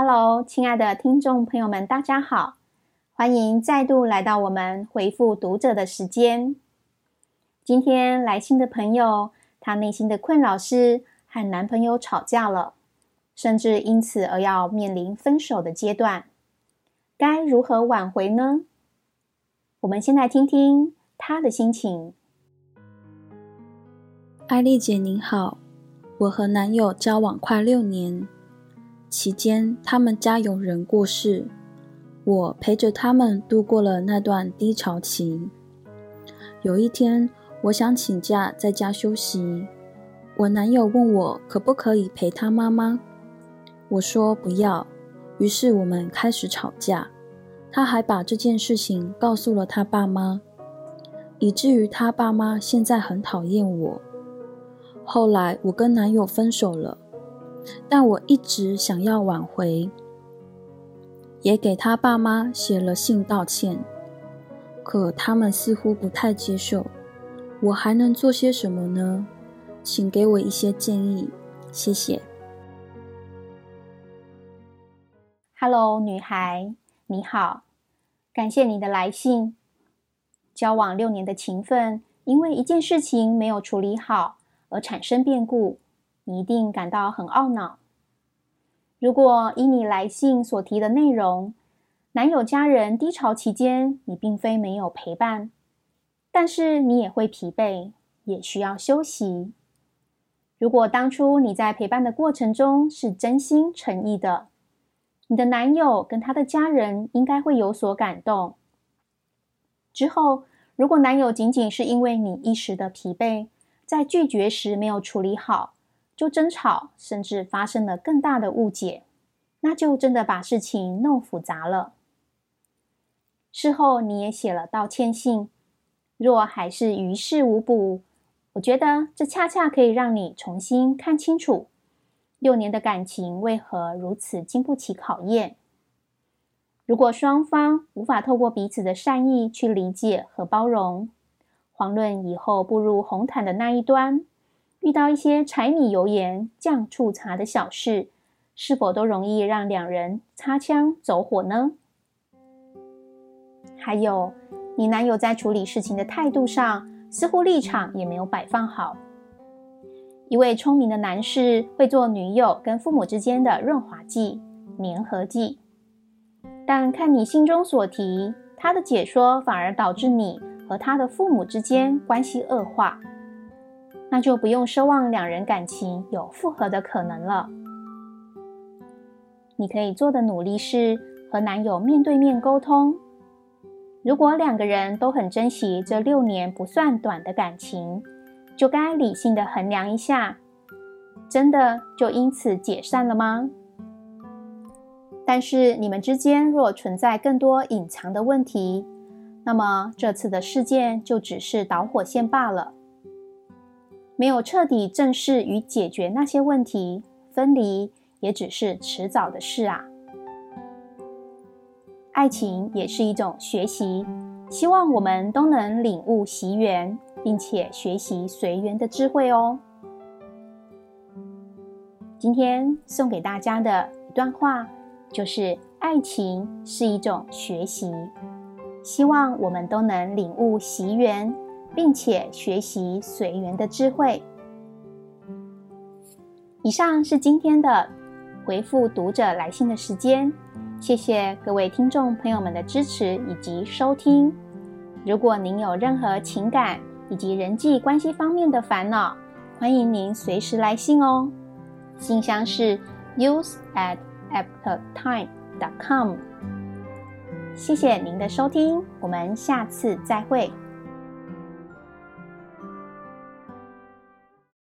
Hello，亲爱的听众朋友们，大家好，欢迎再度来到我们回复读者的时间。今天来信的朋友，她内心的困扰是和男朋友吵架了，甚至因此而要面临分手的阶段，该如何挽回呢？我们先来听听她的心情。艾丽姐您好，我和男友交往快六年。期间，他们家有人过世，我陪着他们度过了那段低潮期。有一天，我想请假在家休息，我男友问我可不可以陪他妈妈，我说不要。于是我们开始吵架，他还把这件事情告诉了他爸妈，以至于他爸妈现在很讨厌我。后来，我跟男友分手了。但我一直想要挽回，也给他爸妈写了信道歉，可他们似乎不太接受。我还能做些什么呢？请给我一些建议，谢谢。Hello，女孩，你好，感谢你的来信。交往六年的情分，因为一件事情没有处理好而产生变故。你一定感到很懊恼。如果以你来信所提的内容，男友家人低潮期间，你并非没有陪伴，但是你也会疲惫，也需要休息。如果当初你在陪伴的过程中是真心诚意的，你的男友跟他的家人应该会有所感动。之后，如果男友仅仅是因为你一时的疲惫，在拒绝时没有处理好，就争吵，甚至发生了更大的误解，那就真的把事情弄复杂了。事后你也写了道歉信，若还是于事无补，我觉得这恰恰可以让你重新看清楚，六年的感情为何如此经不起考验。如果双方无法透过彼此的善意去理解和包容，遑论以后步入红毯的那一端。遇到一些柴米油盐酱醋茶的小事，是否都容易让两人擦枪走火呢？还有，你男友在处理事情的态度上，似乎立场也没有摆放好。一位聪明的男士会做女友跟父母之间的润滑剂、粘合剂，但看你心中所提，他的解说反而导致你和他的父母之间关系恶化。那就不用奢望两人感情有复合的可能了。你可以做的努力是和男友面对面沟通。如果两个人都很珍惜这六年不算短的感情，就该理性的衡量一下，真的就因此解散了吗？但是你们之间若存在更多隐藏的问题，那么这次的事件就只是导火线罢了。没有彻底正视与解决那些问题，分离也只是迟早的事啊。爱情也是一种学习，希望我们都能领悟习缘，并且学习随缘的智慧哦。今天送给大家的一段话，就是爱情是一种学习，希望我们都能领悟习缘。并且学习随缘的智慧。以上是今天的回复读者来信的时间，谢谢各位听众朋友们的支持以及收听。如果您有任何情感以及人际关系方面的烦恼，欢迎您随时来信哦。信箱是 use at aptime dot com。谢谢您的收听，我们下次再会。